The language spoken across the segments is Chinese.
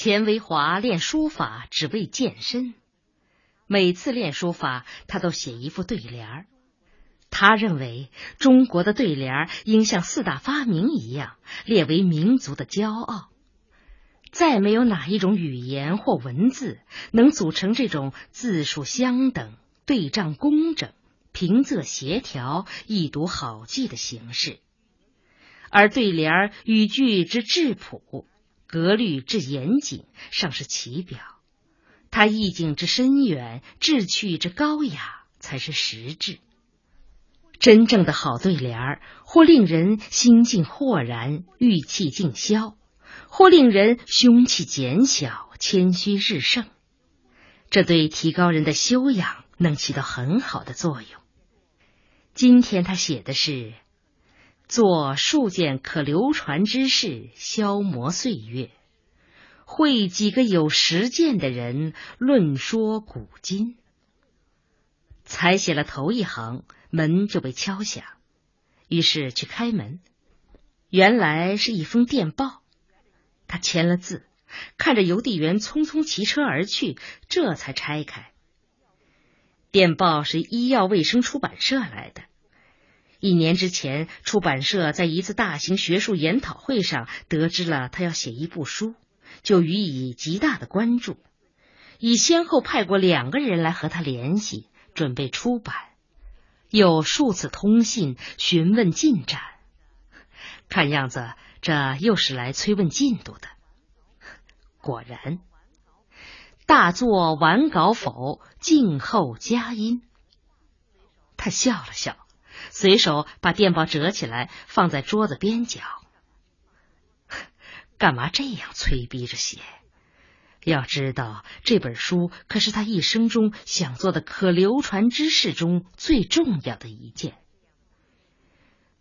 钱维华练书法只为健身，每次练书法，他都写一副对联儿。他认为中国的对联儿应像四大发明一样，列为民族的骄傲。再没有哪一种语言或文字能组成这种字数相等、对仗工整、平仄协调、易读好记的形式。而对联儿语句之质朴。格律之严谨，尚是其表；它意境之深远，志趣之高雅，才是实质。真正的好对联儿，或令人心境豁然，郁气尽消；或令人胸气减小，谦虚日盛。这对提高人的修养，能起到很好的作用。今天他写的是。做数件可流传之事，消磨岁月；会几个有实践的人，论说古今。才写了头一行，门就被敲响，于是去开门。原来是一封电报，他签了字，看着邮递员匆匆骑车而去，这才拆开。电报是医药卫生出版社来的。一年之前，出版社在一次大型学术研讨会上得知了他要写一部书，就予以极大的关注，已先后派过两个人来和他联系，准备出版，又数次通信询问进展。看样子，这又是来催问进度的。果然，大作完稿否？静候佳音。他笑了笑。随手把电报折起来，放在桌子边角。干嘛这样催逼着写？要知道，这本书可是他一生中想做的可流传之事中最重要的一件。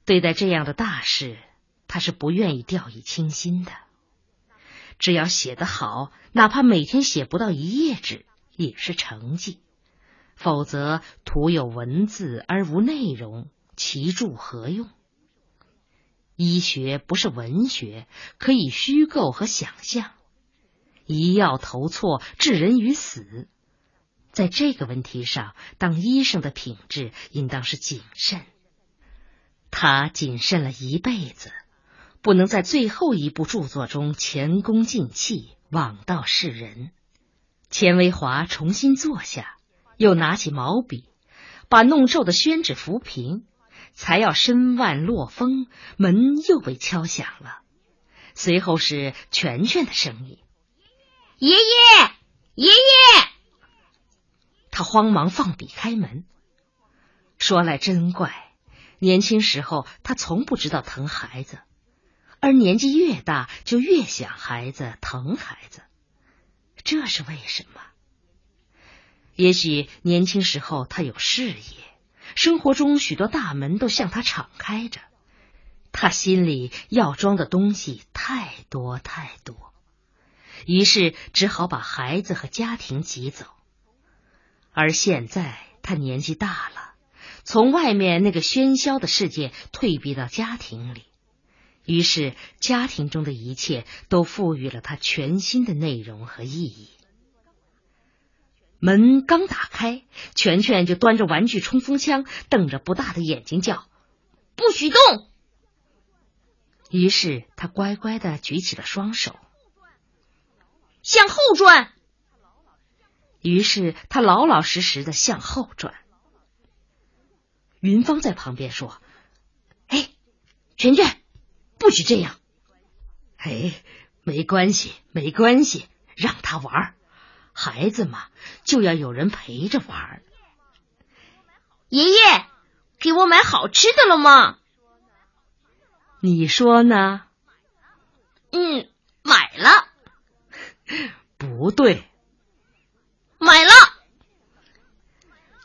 对待这样的大事，他是不愿意掉以轻心的。只要写得好，哪怕每天写不到一页纸，也是成绩。否则，徒有文字而无内容。其著何用？医学不是文学，可以虚构和想象。一药投错，置人于死。在这个问题上，当医生的品质应当是谨慎。他谨慎了一辈子，不能在最后一部著作中前功尽弃，枉道世人。钱维华重新坐下，又拿起毛笔，把弄皱的宣纸抚平。才要身万落风，门又被敲响了。随后是全全的声音：“爷爷，爷爷！”他慌忙放笔开门。说来真怪，年轻时候他从不知道疼孩子，而年纪越大就越想孩子疼孩子，这是为什么？也许年轻时候他有事业。生活中许多大门都向他敞开着，他心里要装的东西太多太多，于是只好把孩子和家庭挤走。而现在他年纪大了，从外面那个喧嚣的世界退避到家庭里，于是家庭中的一切都赋予了他全新的内容和意义。门刚打开，全全就端着玩具冲锋枪，瞪着不大的眼睛叫：“不许动！”于是他乖乖的举起了双手，向后转。于是他老老实实的向后转。云芳在旁边说：“哎，全全，不许这样！哎，没关系，没关系，让他玩。”孩子嘛，就要有人陪着玩。爷爷，给我买好吃的了吗？你说呢？嗯，买了。不对，买了。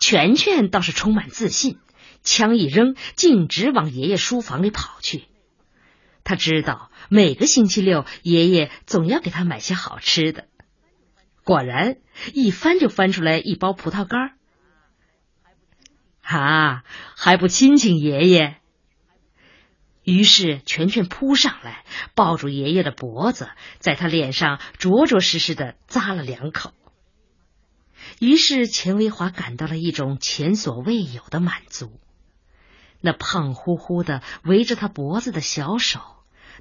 全全倒是充满自信，枪一扔，径直往爷爷书房里跑去。他知道每个星期六，爷爷总要给他买些好吃的。果然，一翻就翻出来一包葡萄干儿。啊，还不亲亲爷爷？于是全全扑上来，抱住爷爷的脖子，在他脸上着着实实的咂了两口。于是钱维华感到了一种前所未有的满足。那胖乎乎的围着他脖子的小手，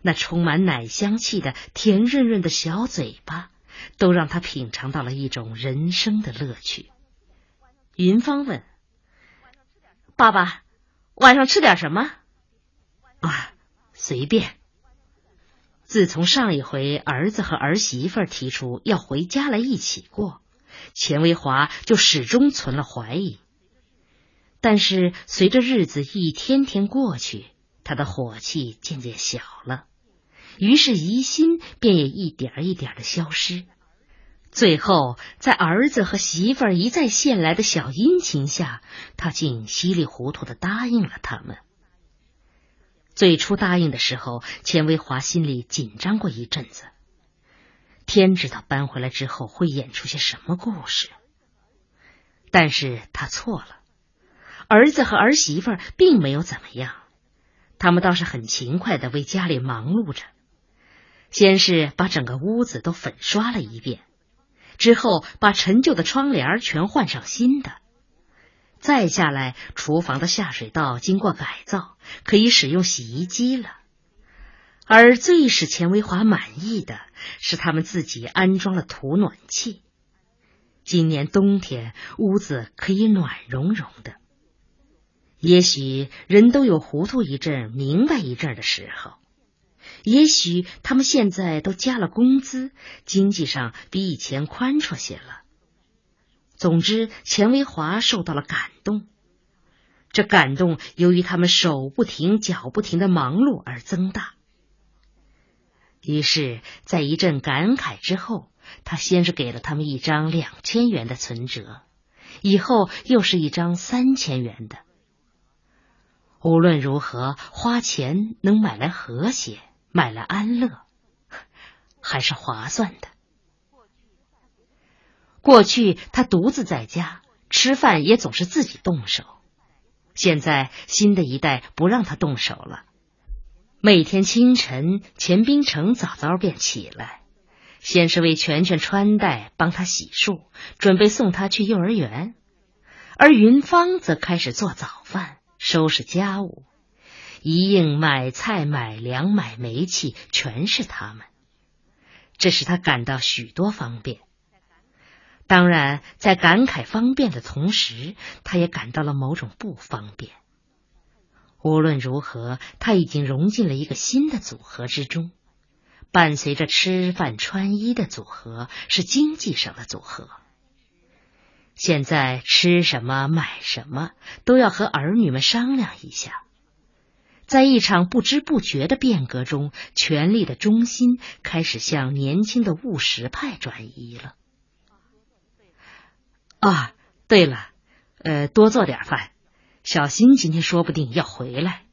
那充满奶香气的甜润润的小嘴巴，都让他品尝到了一种人生的乐趣。云芳问：“爸爸，晚上吃点什么？”啊，随便。自从上一回儿子和儿媳妇提出要回家来一起过，钱维华就始终存了怀疑。但是随着日子一天天过去，他的火气渐渐小了，于是疑心便也一点一点的消失。最后，在儿子和媳妇儿一再献来的小殷勤下，他竟稀里糊涂的答应了他们。最初答应的时候，钱维华心里紧张过一阵子。天知道搬回来之后会演出些什么故事。但是他错了，儿子和儿媳妇并没有怎么样，他们倒是很勤快的为家里忙碌着。先是把整个屋子都粉刷了一遍，之后把陈旧的窗帘全换上新的。再下来，厨房的下水道经过改造，可以使用洗衣机了。而最使钱维华满意的是，他们自己安装了土暖气。今年冬天，屋子可以暖融融的。也许人都有糊涂一阵、明白一阵的时候。也许他们现在都加了工资，经济上比以前宽绰些了。总之，钱维华受到了感动。这感动由于他们手不停、脚不停的忙碌而增大。于是，在一阵感慨之后，他先是给了他们一张两千元的存折，以后又是一张三千元的。无论如何，花钱能买来和谐，买来安乐，还是划算的。过去他独自在家吃饭，也总是自己动手。现在新的一代不让他动手了。每天清晨，钱冰城早早便起来，先是为全全穿戴，帮他洗漱，准备送他去幼儿园；而云芳则开始做早饭，收拾家务，一应买菜、买粮、买煤气，全是他们。这使他感到许多方便。当然，在感慨方便的同时，他也感到了某种不方便。无论如何，他已经融进了一个新的组合之中。伴随着吃饭穿衣的组合是经济上的组合。现在吃什么买什么都要和儿女们商量一下。在一场不知不觉的变革中，权力的中心开始向年轻的务实派转移了。啊，对了，呃，多做点饭。小新今天说不定要回来。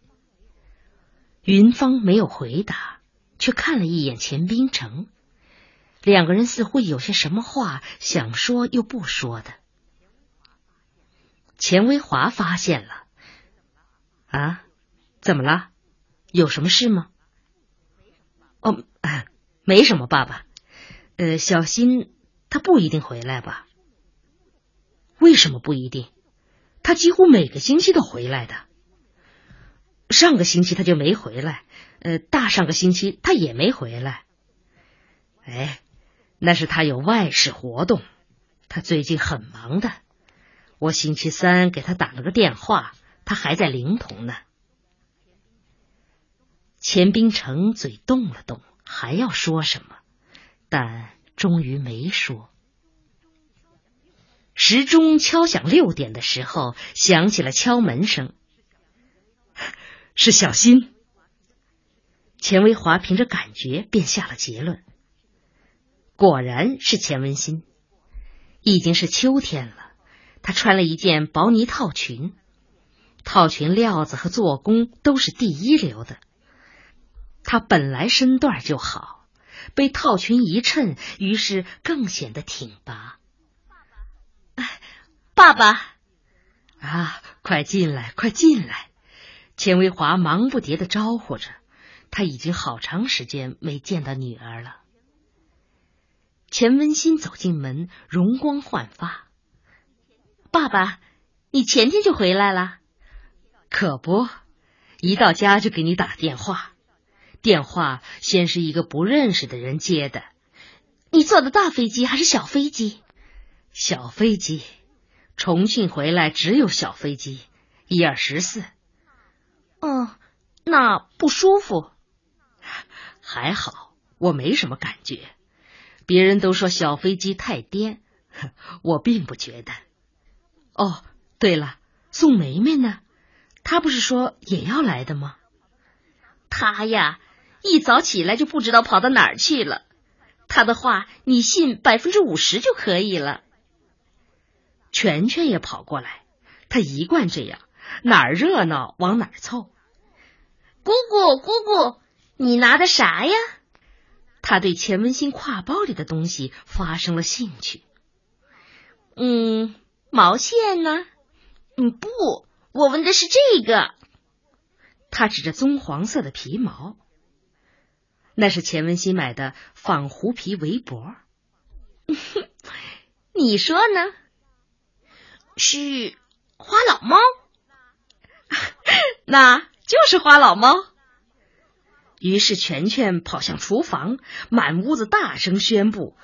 云芳没有回答，却看了一眼钱冰城，两个人似乎有些什么话想说又不说的。钱维华发现了，啊，怎么了？有什么事吗？哦，没什么，爸爸。呃，小新他不一定回来吧？为什么不一定？他几乎每个星期都回来的。上个星期他就没回来，呃，大上个星期他也没回来。哎，那是他有外事活动，他最近很忙的。我星期三给他打了个电话，他还在灵童呢。钱冰城嘴动了动，还要说什么，但终于没说。时钟敲响六点的时候，响起了敲门声。是小新。钱维华凭着感觉便下了结论，果然是钱文新。已经是秋天了，他穿了一件薄呢套裙，套裙料子和做工都是第一流的。他本来身段就好，被套裙一衬，于是更显得挺拔。爸爸，啊，快进来，快进来！钱维华忙不迭的招呼着，他已经好长时间没见到女儿了。钱文新走进门，容光焕发。爸爸，你前天就回来了？可不，一到家就给你打电话。电话先是一个不认识的人接的。你坐的大飞机还是小飞机？小飞机。重庆回来只有小飞机，一二十四。哦，那不舒服？还好，我没什么感觉。别人都说小飞机太颠，我并不觉得。哦，对了，宋梅梅呢？她不是说也要来的吗？她呀，一早起来就不知道跑到哪儿去了。他的话你信百分之五十就可以了。全全也跑过来，他一贯这样，哪儿热闹往哪儿凑。姑姑，姑姑，你拿的啥呀？他对钱文新挎包里的东西发生了兴趣。嗯，毛线呢？嗯，不，我问的是这个。他指着棕黄色的皮毛，那是钱文熙买的仿狐皮围脖。你说呢？是花老猫，那就是花老猫。于是全全跑向厨房，满屋子大声宣布：“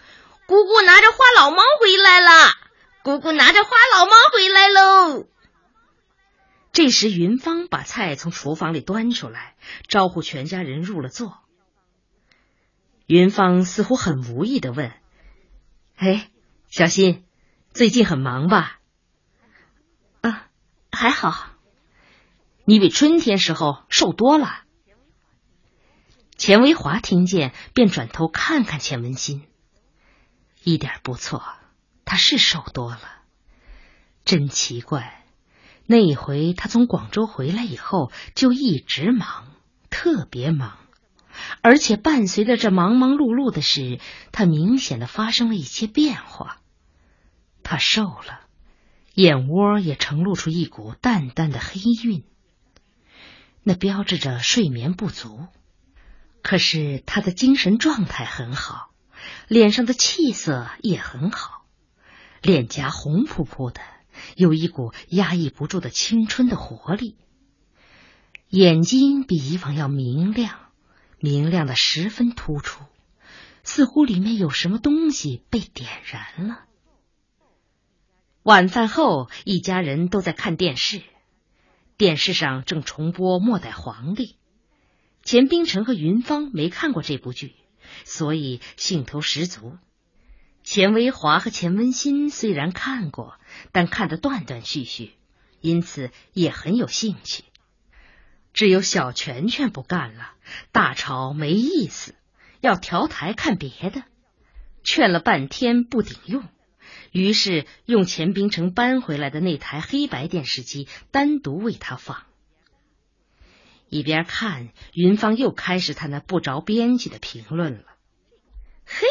姑姑拿着花老猫回来了！姑姑拿着花老猫回来喽！”这时，云芳把菜从厨房里端出来，招呼全家人入了座。云芳似乎很无意的问：“哎，小新，最近很忙吧？”啊还好，你比春天时候瘦多了。钱维华听见，便转头看看钱文新，一点不错，他是瘦多了。真奇怪，那一回他从广州回来以后，就一直忙，特别忙，而且伴随着这忙忙碌碌的事，他明显的发生了一些变化，他瘦了。眼窝也呈露出一股淡淡的黑晕，那标志着睡眠不足。可是他的精神状态很好，脸上的气色也很好，脸颊红扑扑的，有一股压抑不住的青春的活力。眼睛比以往要明亮，明亮的十分突出，似乎里面有什么东西被点燃了。晚饭后，一家人都在看电视。电视上正重播《末代皇帝》。钱冰城和云芳没看过这部剧，所以兴头十足。钱维华和钱文新虽然看过，但看得断断续续，因此也很有兴趣。只有小泉泉不干了，大吵没意思，要调台看别的。劝了半天不顶用。于是用钱冰城搬回来的那台黑白电视机单独为他放。一边看，云芳又开始他那不着边际的评论了：“嘿，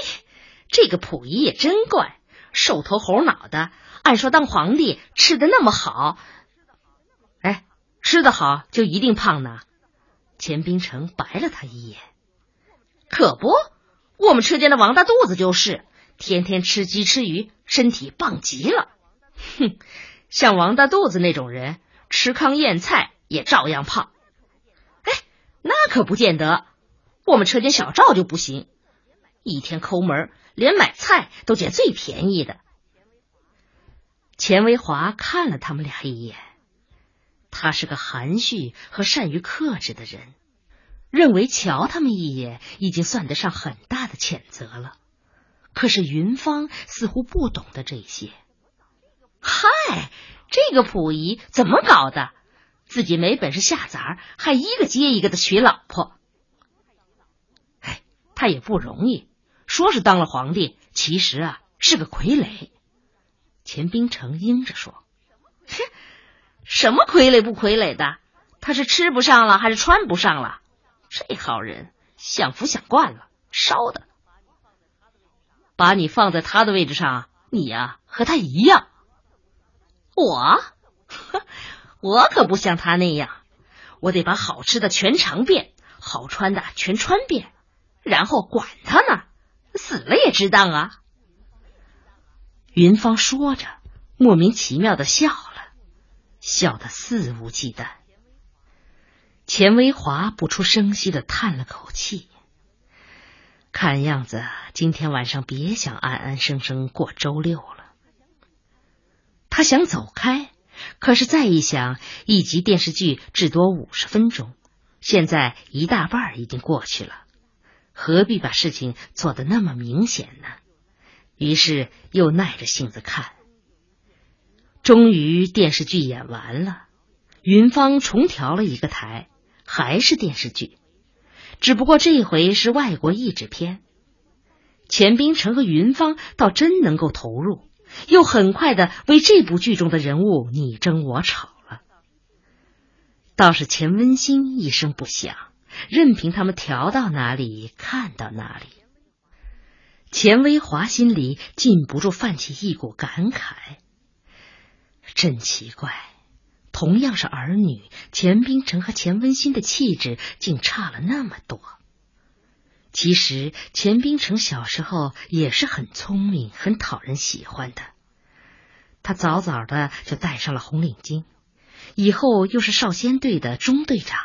这个溥仪也真怪，瘦头猴脑的。按说当皇帝吃的那么好，吃的好就一定胖呢？”钱冰城白了他一眼：“可不，我们车间的王大肚子就是。”天天吃鸡吃鱼，身体棒极了。哼，像王大肚子那种人，吃糠咽菜也照样胖。哎，那可不见得。我们车间小赵就不行，一天抠门，连买菜都捡最便宜的。钱维华看了他们俩一眼，他是个含蓄和善于克制的人，认为瞧他们一眼已经算得上很大的谴责了。可是云芳似乎不懂得这些。嗨，这个溥仪怎么搞的？自己没本事下崽，还一个接一个的娶老婆。哎，他也不容易。说是当了皇帝，其实啊是个傀儡。钱冰城应着说：“，什么傀儡不傀儡的？他是吃不上了，还是穿不上了？这号人享福享惯了，烧的。”把你放在他的位置上，你呀和他一样。我，我可不像他那样。我得把好吃的全尝遍，好穿的全穿遍，然后管他呢，死了也值当啊！云芳说着，莫名其妙的笑了，笑得肆无忌惮。钱维华不出声息的叹了口气，看样子今天晚上别想安安生生过周六了。他想走开。可是再一想，一集电视剧至多五十分钟，现在一大半已经过去了，何必把事情做得那么明显呢？于是又耐着性子看。终于电视剧演完了，云芳重调了一个台，还是电视剧，只不过这回是外国译制片。钱冰城和云芳倒真能够投入。又很快的为这部剧中的人物你争我吵了，倒是钱温馨一声不响，任凭他们调到哪里看到哪里。钱维华心里禁不住泛起一股感慨：真奇怪，同样是儿女，钱冰城和钱温馨的气质竟差了那么多。其实钱冰城小时候也是很聪明、很讨人喜欢的。他早早的就戴上了红领巾，以后又是少先队的中队长。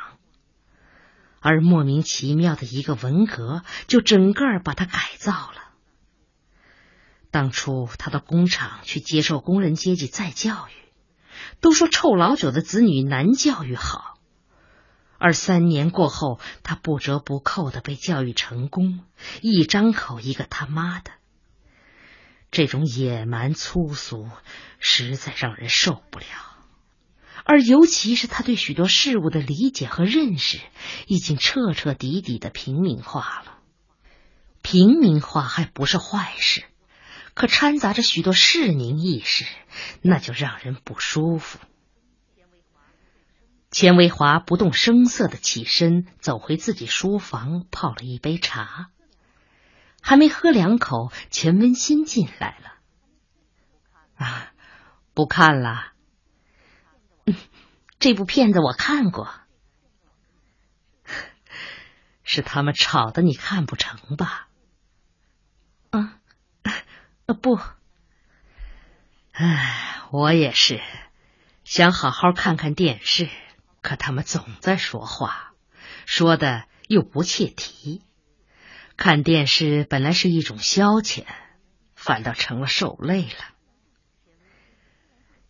而莫名其妙的一个文革，就整个把他改造了。当初他到工厂去接受工人阶级再教育，都说臭老九的子女难教育好。而三年过后，他不折不扣的被教育成功，一张口一个他妈的，这种野蛮粗俗，实在让人受不了。而尤其是他对许多事物的理解和认识，已经彻彻底底的平民化了。平民化还不是坏事，可掺杂着许多市民意识，那就让人不舒服。钱维华不动声色的起身，走回自己书房，泡了一杯茶。还没喝两口，钱温馨进来了。啊，不看了。这部片子我看过，是他们吵的，你看不成吧？不。唉，我也是，想好好看看电视。可他们总在说话，说的又不切题。看电视本来是一种消遣，反倒成了受累了。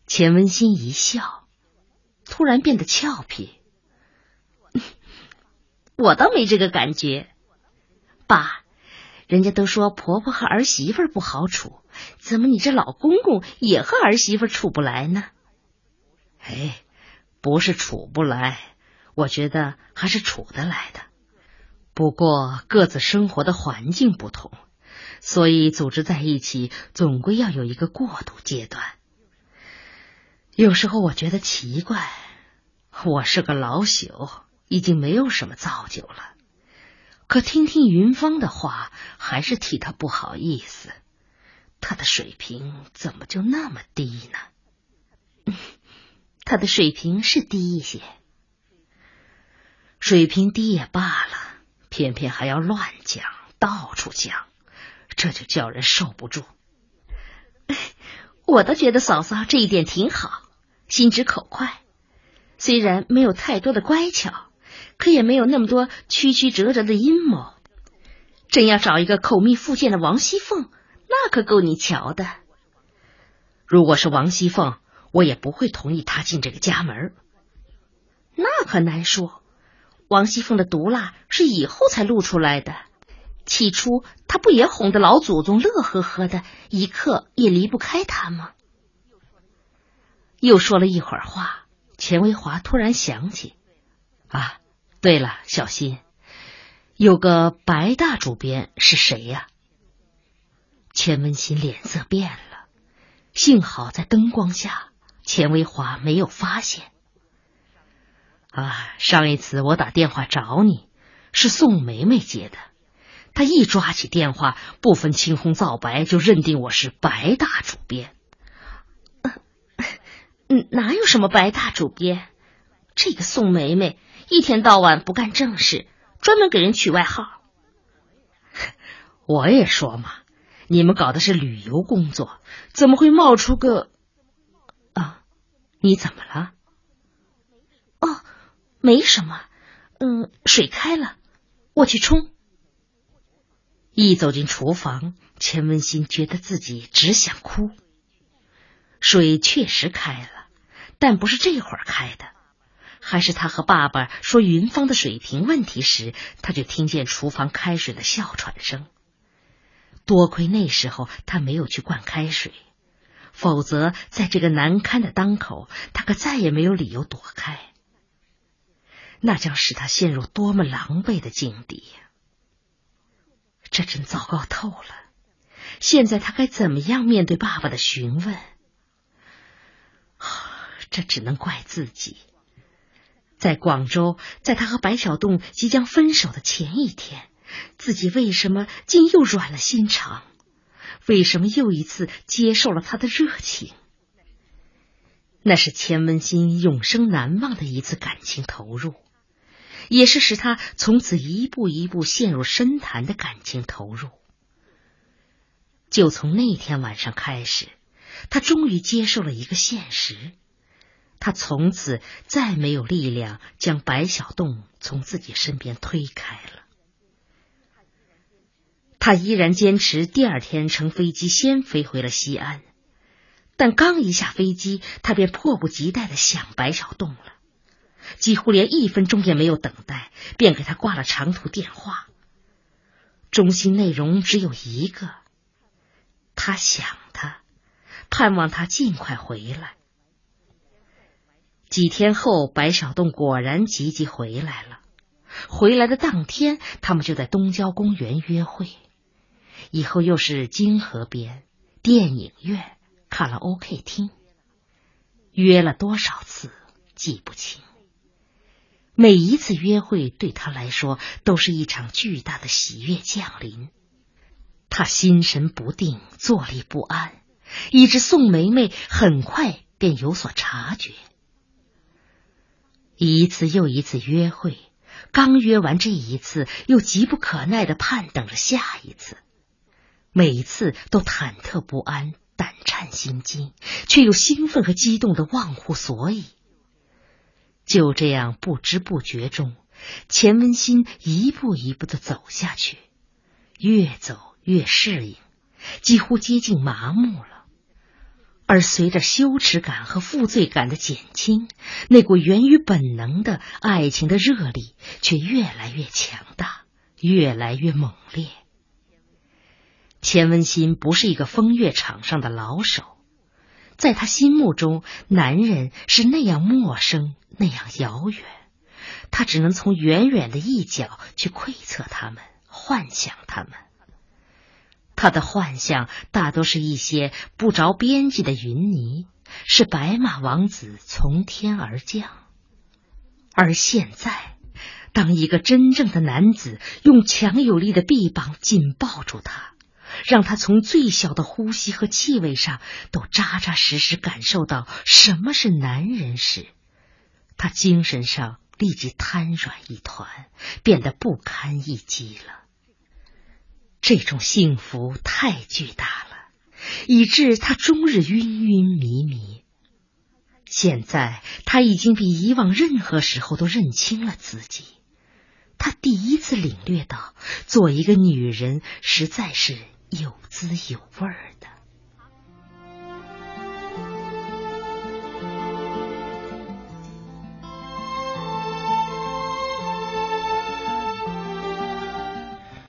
钱文新一笑，突然变得俏皮：“ 我倒没这个感觉，爸，人家都说婆婆和儿媳妇不好处，怎么你这老公公也和儿媳妇处不来呢？”哎。不是处不来，我觉得还是处得来的。不过各自生活的环境不同，所以组织在一起，总归要有一个过渡阶段。有时候我觉得奇怪，我是个老朽，已经没有什么造就了。可听听云芳的话，还是替他不好意思。他的水平怎么就那么低呢？他的水平是低一些，水平低也罢了，偏偏还要乱讲，到处讲，这就叫人受不住。我倒觉得嫂嫂这一点挺好，心直口快，虽然没有太多的乖巧，可也没有那么多曲曲折折的阴谋。真要找一个口蜜腹剑的王熙凤，那可够你瞧的。如果是王熙凤。我也不会同意她进这个家门。那可难说。王熙凤的毒辣是以后才露出来的，起初她不也哄得老祖宗乐呵呵的，一刻也离不开她吗？又说了一会儿话，钱维华突然想起，啊，对了，小新，有个白大主编是谁呀？钱文新脸色变了，幸好在灯光下。钱维华没有发现。啊，上一次我打电话找你，是宋梅梅接的。她一抓起电话，不分青红皂白，就认定我是白大主编。嗯，哪有什么白大主编？这个宋梅梅一天到晚不干正事，专门给人取外号。我也说嘛，你们搞的是旅游工作，怎么会冒出个……啊，你怎么了？哦，没什么。嗯，水开了，我去冲。一走进厨房，钱文新觉得自己只想哭。水确实开了，但不是这会儿开的，还是他和爸爸说云芳的水平问题时，他就听见厨房开水的哮喘声。多亏那时候他没有去灌开水，否则在这个难堪的当口，他可再也没有理由躲开。那将使他陷入多么狼狈的境地呀！这真糟糕透了。现在他该怎么样面对爸爸的询问？这只能怪自己。在广州，在他和白小栋即将分手的前一天，自己为什么竟又软了心肠？为什么又一次接受了他的热情？那是钱文新永生难忘的一次感情投入。也是使他从此一步一步陷入深潭的感情投入。就从那天晚上开始，他终于接受了一个现实：他从此再没有力量将白小洞从自己身边推开了。他依然坚持第二天乘飞机先飞回了西安，但刚一下飞机，他便迫不及待的想白小洞了。几乎连一分钟也没有等待，便给他挂了长途电话。中心内容只有一个：他想他，盼望他尽快回来。几天后，白小洞果然急急回来了。回来的当天，他们就在东郊公园约会，以后又是金河边、电影院、卡拉 OK 厅，约了多少次记不清。每一次约会对他来说都是一场巨大的喜悦降临，他心神不定，坐立不安，以致宋梅梅很快便有所察觉。一次又一次约会，刚约完这一次，又急不可耐的盼等着下一次，每次都忐忑不安，胆颤心惊，却又兴奋和激动的忘乎所以。就这样不知不觉中，钱文新一步一步的走下去，越走越适应，几乎接近麻木了。而随着羞耻感和负罪感的减轻，那股源于本能的爱情的热力却越来越强大，越来越猛烈。钱文新不是一个风月场上的老手。在他心目中，男人是那样陌生，那样遥远，他只能从远远的一角去窥测他们，幻想他们。他的幻象大多是一些不着边际的云霓，是白马王子从天而降。而现在，当一个真正的男子用强有力的臂膀紧抱住他。让他从最小的呼吸和气味上都扎扎实实感受到什么是男人时，他精神上立即瘫软一团，变得不堪一击了。这种幸福太巨大了，以致他终日晕晕迷迷。现在他已经比以往任何时候都认清了自己，他第一次领略到做一个女人实在是。有滋有味儿。